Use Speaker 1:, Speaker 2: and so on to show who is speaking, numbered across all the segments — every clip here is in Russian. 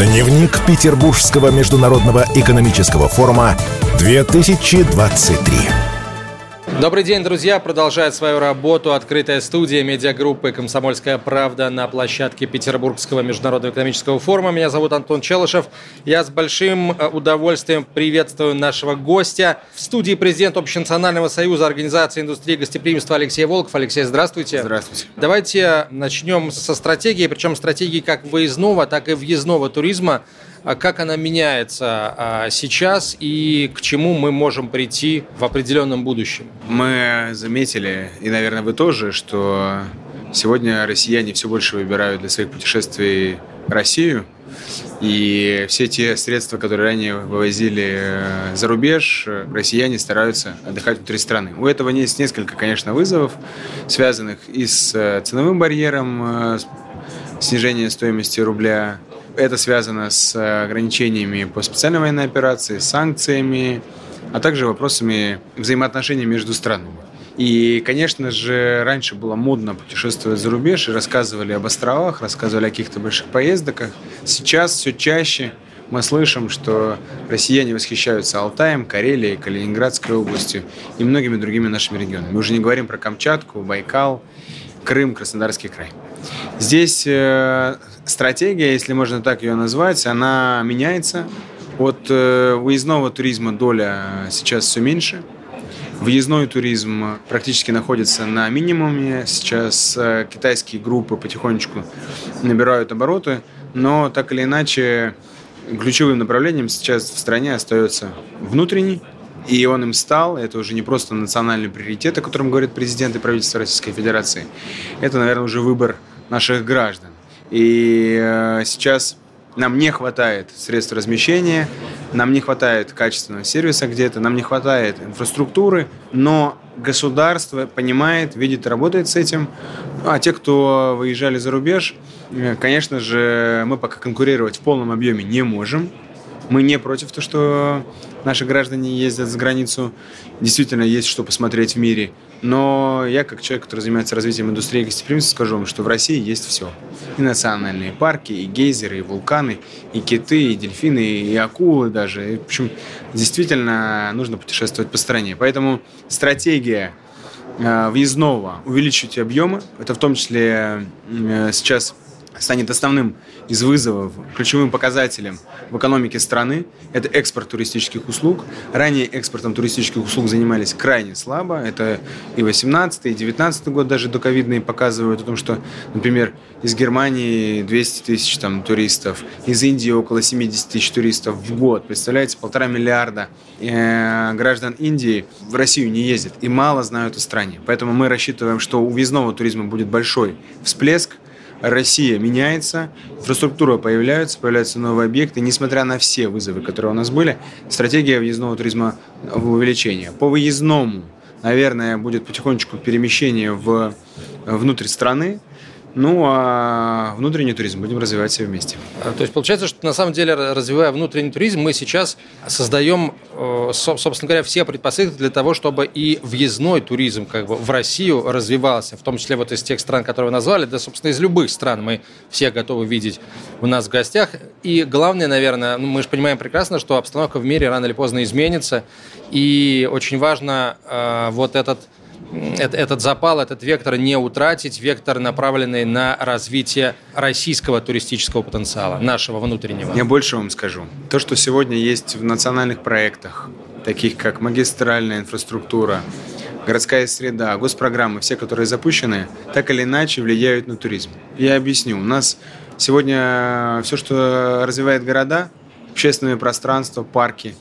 Speaker 1: Дневник Петербургского международного экономического форума 2023.
Speaker 2: Добрый день, друзья! Продолжает свою работу открытая студия медиагруппы «Комсомольская правда» на площадке Петербургского международного экономического форума. Меня зовут Антон Челышев. Я с большим э, удовольствием приветствую нашего гостя в студии президент Общенационального союза Организации индустрии гостеприимства Алексей Волков. Алексей, здравствуйте.
Speaker 3: Здравствуйте.
Speaker 2: Давайте начнем со стратегии, причем стратегии как выездного, так и въездного туризма как она меняется а, сейчас и к чему мы можем прийти в определенном будущем?
Speaker 3: Мы заметили, и, наверное, вы тоже, что сегодня россияне все больше выбирают для своих путешествий Россию. И все те средства, которые ранее вывозили э, за рубеж, россияне стараются отдыхать внутри страны. У этого есть несколько, конечно, вызовов, связанных и с э, ценовым барьером, э, снижения стоимости рубля, это связано с э, ограничениями по специальной военной операции, санкциями, а также вопросами взаимоотношений между странами. И, конечно же, раньше было модно путешествовать за рубеж и рассказывали об островах, рассказывали о каких-то больших поездках. Сейчас все чаще мы слышим, что россияне восхищаются Алтаем, Карелией, Калининградской областью и многими другими нашими регионами. Мы уже не говорим про Камчатку, Байкал, Крым, Краснодарский край. Здесь э, стратегия, если можно так ее назвать, она меняется. От э, выездного туризма доля сейчас все меньше. Въездной туризм практически находится на минимуме. Сейчас э, китайские группы потихонечку набирают обороты, но так или иначе ключевым направлением сейчас в стране остается внутренний, и он им стал. Это уже не просто национальный приоритет, о котором говорит президент и правительство Российской Федерации. Это, наверное, уже выбор наших граждан. И э, сейчас нам не хватает средств размещения, нам не хватает качественного сервиса где-то, нам не хватает инфраструктуры, но государство понимает, видит, работает с этим. А те, кто выезжали за рубеж, э, конечно же, мы пока конкурировать в полном объеме не можем. Мы не против того, что наши граждане ездят за границу. Действительно, есть что посмотреть в мире. Но я, как человек, который занимается развитием индустрии гостеприимства, скажу вам, что в России есть все. И национальные парки, и гейзеры, и вулканы, и киты, и дельфины, и акулы даже. И, в общем, действительно нужно путешествовать по стране. Поэтому стратегия э, въездного увеличить объемы, это в том числе э, сейчас станет основным из вызовов, ключевым показателем в экономике страны. Это экспорт туристических услуг. Ранее экспортом туристических услуг занимались крайне слабо. Это и 18 и 19 год даже доковидные показывают о том, что, например, из Германии 200 тысяч там, туристов, из Индии около 70 тысяч туристов в год. Представляете, полтора миллиарда э, граждан Индии в Россию не ездят и мало знают о стране. Поэтому мы рассчитываем, что у въездного туризма будет большой всплеск – Россия меняется, инфраструктура появляется, появляются новые объекты. Несмотря на все вызовы, которые у нас были, стратегия въездного туризма в увеличение. По выездному, наверное, будет потихонечку перемещение в, внутрь страны. Ну, а внутренний туризм будем развивать все вместе.
Speaker 2: А, то есть получается, что на самом деле, развивая внутренний туризм, мы сейчас создаем, э, собственно говоря, все предпосылки для того, чтобы и въездной туризм как бы в Россию развивался, в том числе вот из тех стран, которые вы назвали, да, собственно, из любых стран мы все готовы видеть у нас в гостях. И главное, наверное, ну, мы же понимаем прекрасно, что обстановка в мире рано или поздно изменится, и очень важно э, вот этот этот запал, этот вектор не утратить, вектор, направленный на развитие российского туристического потенциала, нашего внутреннего.
Speaker 3: Я больше вам скажу. То, что сегодня есть в национальных проектах, таких как магистральная инфраструктура, городская среда, госпрограммы, все, которые запущены, так или иначе влияют на туризм. Я объясню. У нас сегодня все, что развивает города, общественные пространства, парки,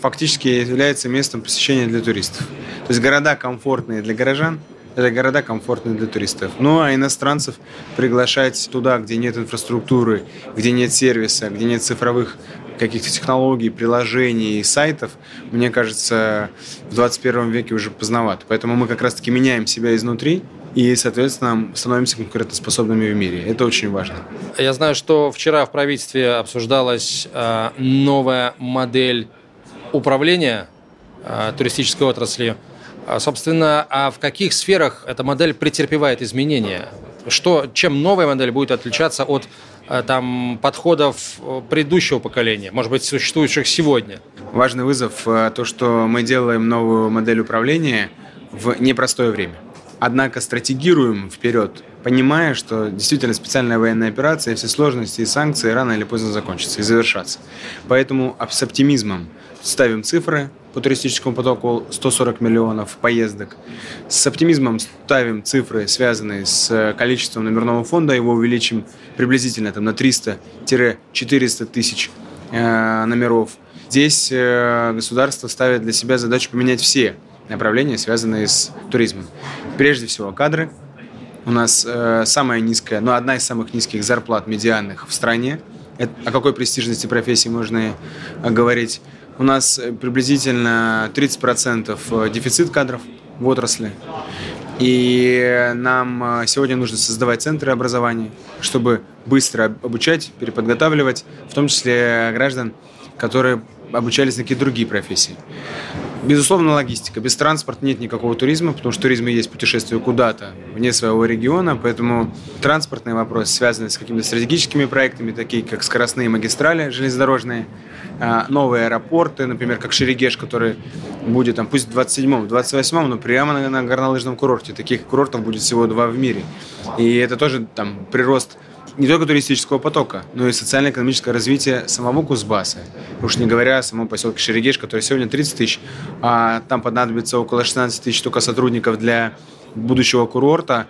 Speaker 3: фактически является местом посещения для туристов. То есть города комфортные для горожан, это города комфортные для туристов. Ну а иностранцев приглашать туда, где нет инфраструктуры, где нет сервиса, где нет цифровых каких-то технологий, приложений, сайтов, мне кажется, в 21 веке уже поздновато. Поэтому мы как раз-таки меняем себя изнутри, и, соответственно, становимся конкурентоспособными в мире. Это очень важно.
Speaker 2: Я знаю, что вчера в правительстве обсуждалась э, новая модель управления э, туристической отраслью. А, собственно, а в каких сферах эта модель претерпевает изменения? Что, чем новая модель будет отличаться от э, там, подходов предыдущего поколения, может быть, существующих сегодня?
Speaker 3: Важный вызов то, что мы делаем новую модель управления в непростое время. Однако стратегируем вперед, понимая, что действительно специальная военная операция, все сложности и санкции рано или поздно закончатся и завершатся. Поэтому с оптимизмом ставим цифры по туристическому потоку 140 миллионов поездок. С оптимизмом ставим цифры, связанные с количеством номерного фонда, его увеличим приблизительно там, на 300-400 тысяч э, номеров. Здесь э, государство ставит для себя задачу поменять все направления, связанные с туризмом. Прежде всего, кадры. У нас э, самая низкая, ну, одна из самых низких зарплат медианных в стране. Это, о какой престижности профессии можно э, говорить? У нас э, приблизительно 30% э, дефицит кадров в отрасли. И нам сегодня нужно создавать центры образования, чтобы быстро обучать, переподготавливать, в том числе граждан, которые обучались на какие-то другие профессии. Безусловно, логистика. Без транспорта нет никакого туризма, потому что туризм и есть путешествие куда-то, вне своего региона, поэтому транспортные вопросы связаны с какими-то стратегическими проектами, такие как скоростные магистрали железнодорожные, а, новые аэропорты, например, как Шерегеш, который будет там, пусть в 27-м, 28-м, но прямо на, на горнолыжном курорте. Таких курортов будет всего два в мире. И это тоже там прирост не только туристического потока, но и социально-экономическое развитие самого Кузбасса. Уж не говоря о самом поселке Шерегеш, который сегодня 30 тысяч, а там понадобится около 16 тысяч только сотрудников для будущего курорта.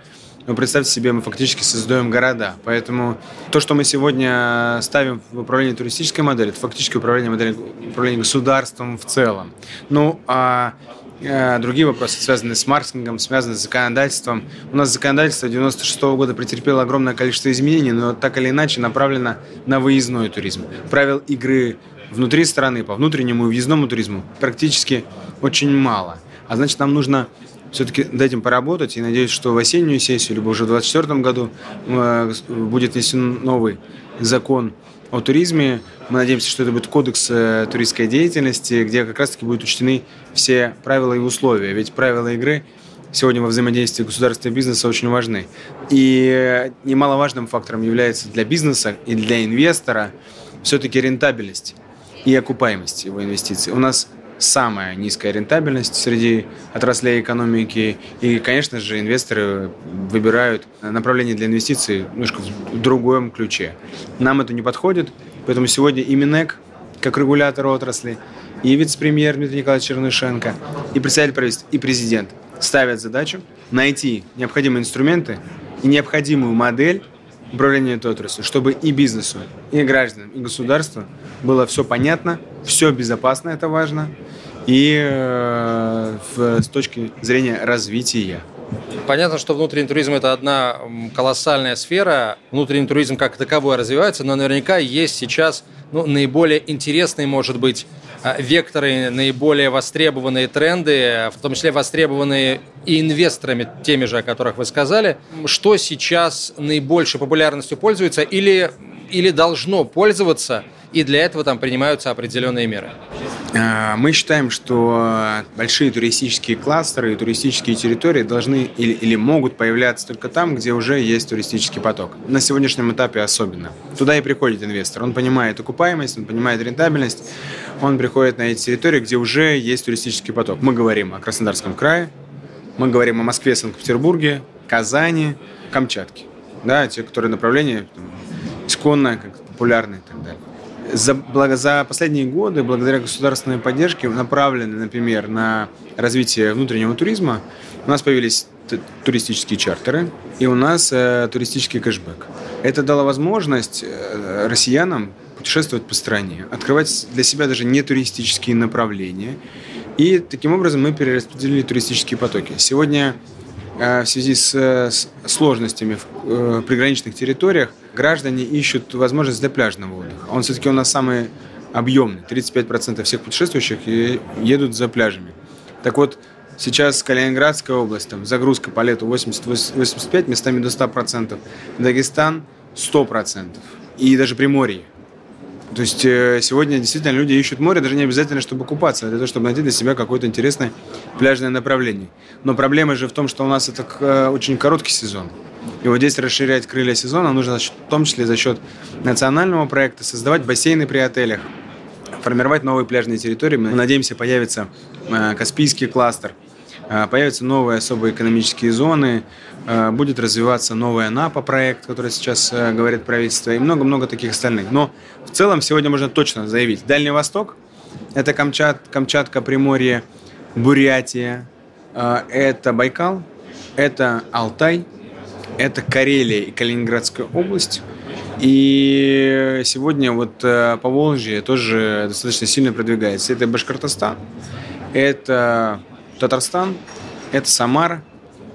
Speaker 3: Но представьте себе, мы фактически создаем города. Поэтому то, что мы сегодня ставим в управление туристической модели, это фактически управление моделью управление государством в целом. Ну, а другие вопросы, связанные с маркетингом, связанные с законодательством. У нас законодательство 96 -го года претерпело огромное количество изменений, но так или иначе направлено на выездной туризм. Правил игры внутри страны по внутреннему и въездному туризму практически очень мало. А значит, нам нужно все-таки над этим поработать. И надеюсь, что в осеннюю сессию, либо уже в 2024 году э, будет внесен новый закон о туризме. Мы надеемся, что это будет кодекс э, туристской деятельности, где как раз-таки будут учтены все правила и условия. Ведь правила игры сегодня во взаимодействии государства и бизнеса очень важны. И э, немаловажным фактором является для бизнеса и для инвестора все-таки рентабельность и окупаемость его инвестиций. У нас самая низкая рентабельность среди отраслей экономики. И, конечно же, инвесторы выбирают направление для инвестиций немножко в другом ключе. Нам это не подходит, поэтому сегодня и Минэк, как регулятор отрасли, и вице-премьер Дмитрий Николаевич Чернышенко, и председатель правительства, и президент ставят задачу найти необходимые инструменты и необходимую модель управления этой отраслью, чтобы и бизнесу, и гражданам, и государству было все понятно, все безопасно, это важно, и э, в, с точки зрения развития.
Speaker 2: Понятно, что внутренний туризм – это одна колоссальная сфера. Внутренний туризм как таковой развивается, но наверняка есть сейчас ну, наиболее интересные, может быть, а, векторы, наиболее востребованные тренды, в том числе востребованные и инвесторами, теми же, о которых вы сказали. Что сейчас наибольшей популярностью пользуется или, или должно пользоваться, и для этого там принимаются определенные меры?
Speaker 3: А, мы считаем, что большие туристические кластеры и туристические территории должны или, или могут появляться только там, где уже есть туристический поток. На сегодняшнем этапе особенно. Туда и приходит инвестор. Он понимает окупаемость, он понимает рентабельность, он приходит на эти территории, где уже есть туристический поток. Мы говорим о Краснодарском крае, мы говорим о Москве, Санкт-Петербурге, Казани, Камчатке. Да, те, которые направления там, исконно, как популярны и так далее. За, за последние годы, благодаря государственной поддержке, направленной, например, на развитие внутреннего туризма, у нас появились туристические чартеры и у нас э, туристический кэшбэк. Это дало возможность э, россиянам путешествовать по стране, открывать для себя даже не туристические направления. И таким образом мы перераспределили туристические потоки. Сегодня э, в связи с, с сложностями в э, приграничных территориях граждане ищут возможность для пляжного отдыха. Он все-таки у нас самый объемный. 35% всех путешествующих едут за пляжами. Так вот, сейчас Калининградская область, там загрузка по лету 80-85, местами до 100%. Дагестан 100%. И даже Приморье. То есть э, сегодня действительно люди ищут море, даже не обязательно, чтобы купаться, а для того, чтобы найти для себя какое-то интересное пляжное направление. Но проблема же в том, что у нас это э, очень короткий сезон. И вот здесь расширять крылья сезона нужно в том числе за счет национального проекта, создавать бассейны при отелях, формировать новые пляжные территории. Мы надеемся, появится э, Каспийский кластер, э, появятся новые особые экономические зоны, э, будет развиваться новый АНАПа проект, который сейчас говорит правительство, и много-много таких остальных. Но в целом сегодня можно точно заявить, Дальний Восток – это Камчат, Камчатка, Приморье, Бурятия, это Байкал, это Алтай, это Карелия и Калининградская область – и сегодня вот э, по Волжье тоже достаточно сильно продвигается. Это Башкортостан, это Татарстан, это Самара.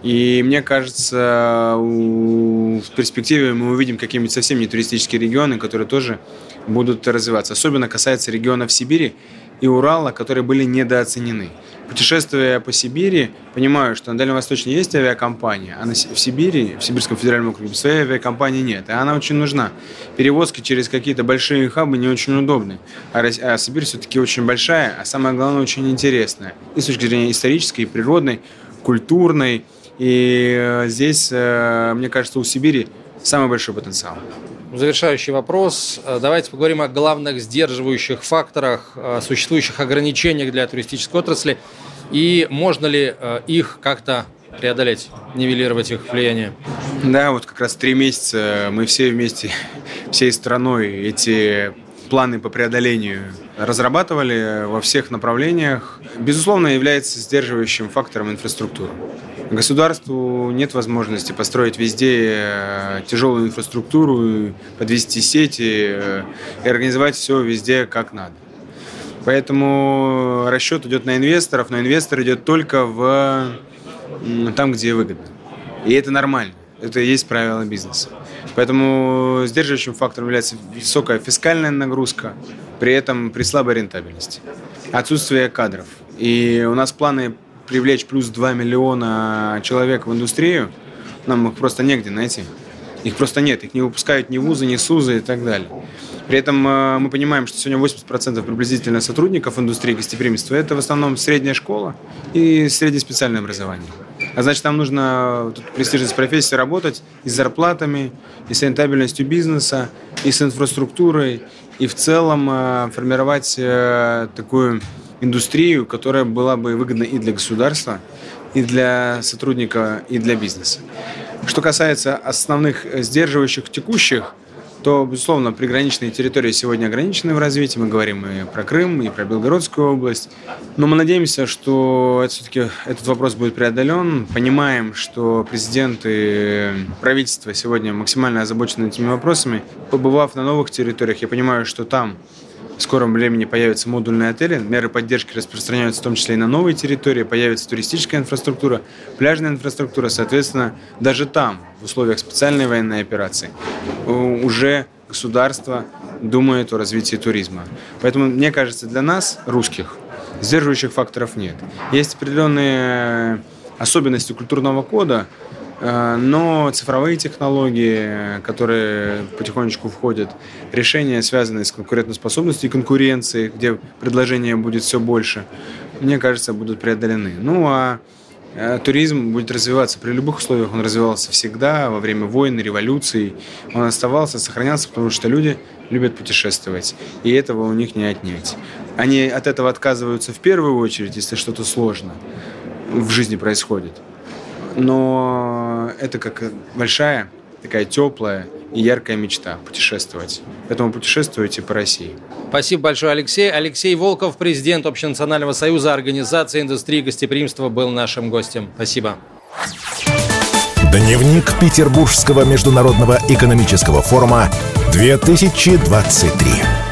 Speaker 3: И мне кажется, в перспективе мы увидим какие-нибудь совсем не туристические регионы, которые тоже будут развиваться. Особенно касается регионов Сибири и Урала, которые были недооценены путешествуя по Сибири, понимаю, что на Дальнем Востоке есть авиакомпания, а в Сибири, в Сибирском федеральном округе, своей авиакомпании нет. И она очень нужна. Перевозки через какие-то большие хабы не очень удобны. А, а Сибирь все-таки очень большая, а самое главное, очень интересная. И с точки зрения исторической, природной, культурной. И э, здесь, э, мне кажется, у Сибири самый большой потенциал.
Speaker 2: Завершающий вопрос. Э, давайте поговорим о главных сдерживающих факторах, существующих ограничениях для туристической отрасли и можно ли э, их как-то преодолеть, нивелировать их влияние?
Speaker 3: Да, вот как раз три месяца мы все вместе, всей страной эти планы по преодолению разрабатывали во всех направлениях. Безусловно, является сдерживающим фактором инфраструктура. Государству нет возможности построить везде э, тяжелую инфраструктуру, подвести сети э, и организовать все везде как надо. Поэтому расчет идет на инвесторов, но инвестор идет только в там, где выгодно. И это нормально. Это и есть правило бизнеса. Поэтому сдерживающим фактором является высокая фискальная нагрузка, при этом при слабой рентабельности. Отсутствие кадров. И у нас планы привлечь плюс 2 миллиона человек в индустрию, нам их просто негде найти. Их просто нет, их не выпускают ни вузы, ни СУЗы и так далее. При этом э, мы понимаем, что сегодня 80% приблизительно сотрудников индустрии гостеприимства – это в основном средняя школа и среднеспециальное образование. А значит, нам нужно тут престижность профессии работать и с зарплатами, и с рентабельностью бизнеса, и с инфраструктурой, и в целом э, формировать э, такую индустрию, которая была бы выгодна и для государства, и для сотрудника, и для бизнеса. Что касается основных сдерживающих текущих, то, безусловно, приграничные территории сегодня ограничены в развитии. Мы говорим и про Крым, и про Белгородскую область. Но мы надеемся, что это все-таки этот вопрос будет преодолен. Понимаем, что президент и правительство сегодня максимально озабочены этими вопросами. Побывав на новых территориях, я понимаю, что там в скором времени появятся модульные отели, меры поддержки распространяются в том числе и на новые территории, появится туристическая инфраструктура, пляжная инфраструктура, соответственно, даже там, в условиях специальной военной операции, уже государство думает о развитии туризма. Поэтому, мне кажется, для нас, русских, сдерживающих факторов нет. Есть определенные особенности культурного кода, Э, но цифровые технологии, которые потихонечку входят, решения, связанные с конкурентоспособностью и конкуренцией, где предложение будет все больше, мне кажется, будут преодолены. Ну а э, туризм будет развиваться при любых условиях. Он развивался всегда, во время войн, революций. Он оставался, сохранялся, потому что люди любят путешествовать. И этого у них не отнять. Они от этого отказываются в первую очередь, если что-то сложно в жизни происходит но это как большая, такая теплая и яркая мечта – путешествовать. Поэтому путешествуйте по России.
Speaker 2: Спасибо большое, Алексей. Алексей Волков, президент Общенационального союза Организации индустрии гостеприимства, был нашим гостем. Спасибо.
Speaker 1: Дневник Петербургского международного экономического форума 2023.